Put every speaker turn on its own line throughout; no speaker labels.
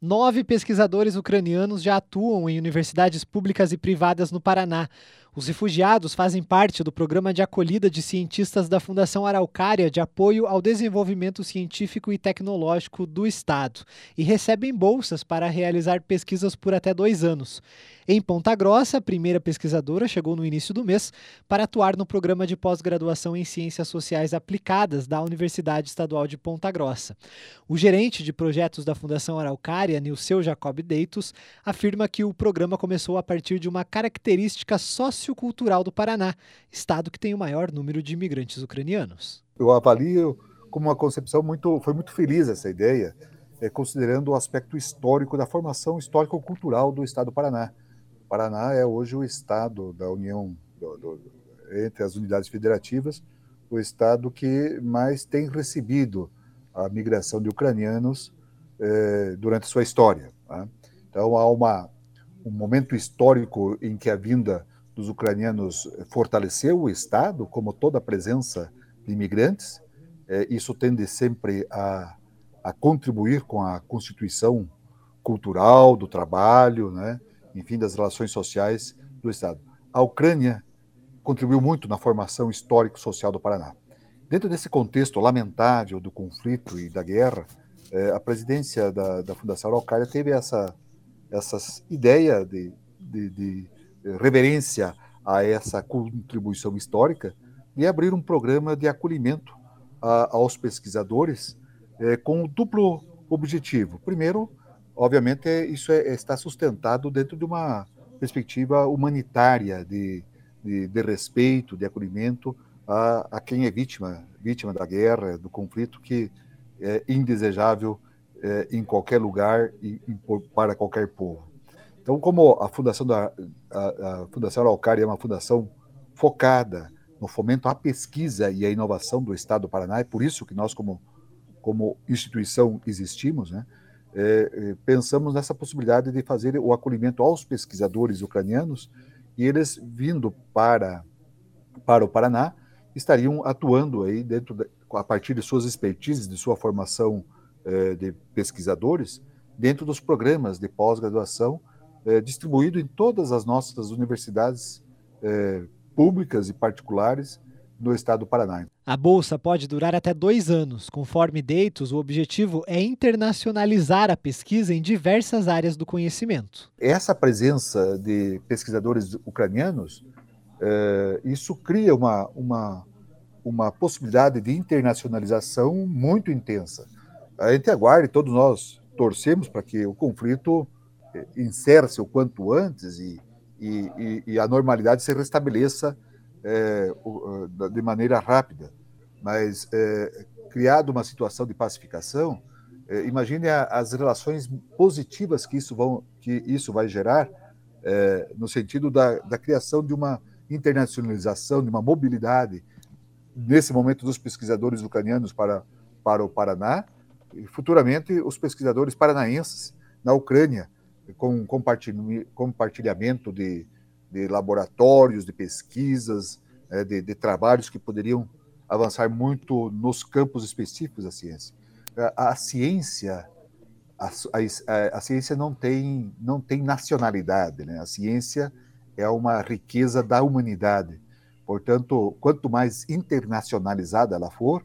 Nove pesquisadores ucranianos já atuam em universidades públicas e privadas no Paraná. Os refugiados fazem parte do programa de acolhida de cientistas da Fundação Araucária de apoio ao desenvolvimento científico e tecnológico do Estado e recebem bolsas para realizar pesquisas por até dois anos. Em Ponta Grossa, a primeira pesquisadora chegou no início do mês para atuar no programa de pós-graduação em Ciências Sociais Aplicadas da Universidade Estadual de Ponta Grossa. O gerente de projetos da Fundação Araucária, Nilceu Jacob Deitos, afirma que o programa começou a partir de uma característica sociocultural do Paraná, estado que tem o maior número de imigrantes ucranianos.
Eu avalio como uma concepção muito, foi muito feliz essa ideia, é, considerando o aspecto histórico da formação histórico-cultural do estado do Paraná. Paraná é hoje o estado da União, do, do, entre as unidades federativas, o estado que mais tem recebido a migração de ucranianos eh, durante sua história. Tá? Então há uma, um momento histórico em que a vinda dos ucranianos fortaleceu o estado, como toda a presença de imigrantes. Eh, isso tende sempre a, a contribuir com a constituição cultural do trabalho, né? enfim, das relações sociais do Estado. A Ucrânia contribuiu muito na formação histórico-social do Paraná. Dentro desse contexto lamentável do conflito e da guerra, eh, a presidência da, da Fundação Araucária teve essa, essa ideia de, de, de reverência a essa contribuição histórica e abrir um programa de acolhimento a, aos pesquisadores eh, com duplo objetivo. Primeiro, obviamente, é, isso é, está sustentado dentro de uma perspectiva humanitária de, de, de respeito, de acolhimento a, a, quem é vítima, vítima da guerra, do conflito, que é indesejável é, em qualquer lugar e, para qualquer povo. Então, como a Fundação da a, a Fundação Araucária é uma fundação focada no fomento à pesquisa e à inovação do Estado do Paraná, é por isso que nós, como, como instituição, existimos, né? É, é, pensamos nessa possibilidade de fazer o acolhimento aos pesquisadores ucranianos e eles vindo para para o Paraná estariam atuando aí dentro a partir de suas expertises, de sua formação é, de pesquisadores, dentro dos programas de pós-graduação é, distribuído em todas as nossas universidades é, públicas e particulares no estado do Paraná.
A bolsa pode durar até dois anos. Conforme Deitos, o objetivo é internacionalizar a pesquisa em diversas áreas do conhecimento.
Essa presença de pesquisadores ucranianos, é, isso cria uma, uma, uma possibilidade de internacionalização muito intensa. A gente aguarde, todos nós torcemos para que o conflito eh, encerre-se o quanto antes e, e, e, a normalidade se restabeleça é, de maneira rápida mas é, criado uma situação de pacificação, é, imagine as relações positivas que isso, vão, que isso vai gerar é, no sentido da, da criação de uma internacionalização, de uma mobilidade, nesse momento, dos pesquisadores ucranianos para, para o Paraná, e futuramente os pesquisadores paranaenses na Ucrânia, com compartilhamento de, de laboratórios, de pesquisas, é, de, de trabalhos que poderiam avançar muito nos campos específicos da ciência. A, a ciência, a, a, a, ciência não tem, não tem nacionalidade, né? A ciência é uma riqueza da humanidade. Portanto, quanto mais internacionalizada ela for,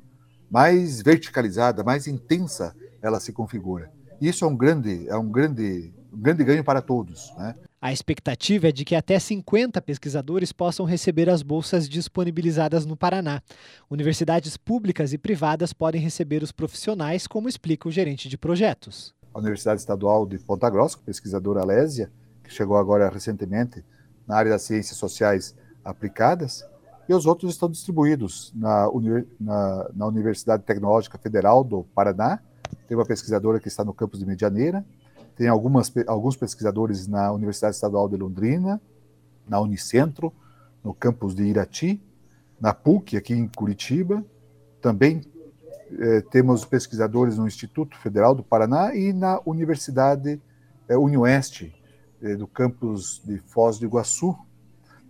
mais verticalizada, mais intensa ela se configura. Isso é um grande, é um grande, um grande ganho para todos, né?
A expectativa é de que até 50 pesquisadores possam receber as bolsas disponibilizadas no Paraná. Universidades públicas e privadas podem receber os profissionais, como explica o gerente de projetos.
A Universidade Estadual de Ponta Grossa, pesquisadora Alésia, que chegou agora recentemente na área das ciências sociais aplicadas, e os outros estão distribuídos na, na, na Universidade Tecnológica Federal do Paraná, tem uma pesquisadora que está no campus de Medianeira, tem algumas, alguns pesquisadores na Universidade Estadual de Londrina, na Unicentro, no campus de Irati, na PUC, aqui em Curitiba. Também eh, temos pesquisadores no Instituto Federal do Paraná e na Universidade eh, Unioeste, eh, do campus de Foz do Iguaçu.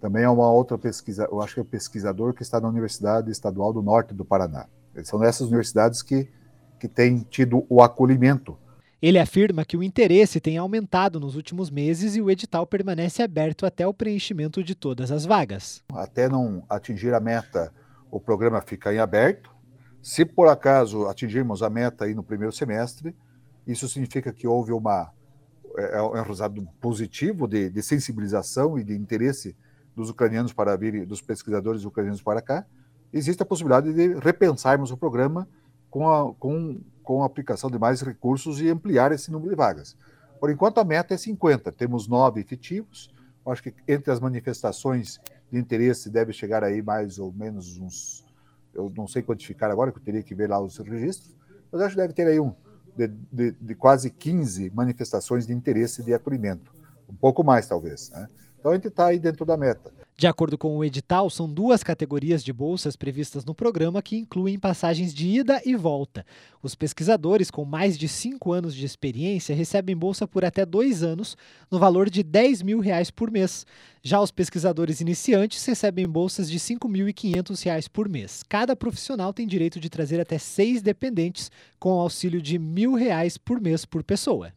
Também é uma outra pesquisa, eu acho que é pesquisador que está na Universidade Estadual do Norte do Paraná. São essas universidades que, que têm tido o acolhimento
Ele afirma que o interesse tem aumentado nos últimos meses e o edital permanece aberto até o preenchimento de todas as vagas.
Até não atingir a meta, o programa fica em aberto. Se por acaso atingirmos a meta aí no primeiro semestre, isso significa que houve uma, é, é um resultado positivo de, de sensibilização e de interesse dos ucranianos para vir, dos pesquisadores ucranianos para cá. Existe a possibilidade de repensarmos o programa com a, com com a aplicação de mais recursos e ampliar esse número de vagas. Por enquanto, a meta é 50, temos nove efetivos. Acho que entre as manifestações de interesse deve chegar aí mais ou menos uns. Eu não sei quantificar agora, que eu teria que ver lá os registros, mas acho que deve ter aí um de, de, de quase 15 manifestações de interesse de acolhimento. Um pouco mais, talvez. Né? Então a gente está aí dentro da meta.
De acordo com o edital, são duas categorias de bolsas previstas no programa que incluem passagens de ida e volta. Os pesquisadores com mais de cinco anos de experiência recebem bolsa por até dois anos, no valor de 10 mil reais por mês. Já os pesquisadores iniciantes recebem bolsas de 5.500 reais por mês. Cada profissional tem direito de trazer até seis dependentes, com auxílio de mil reais por mês por pessoa.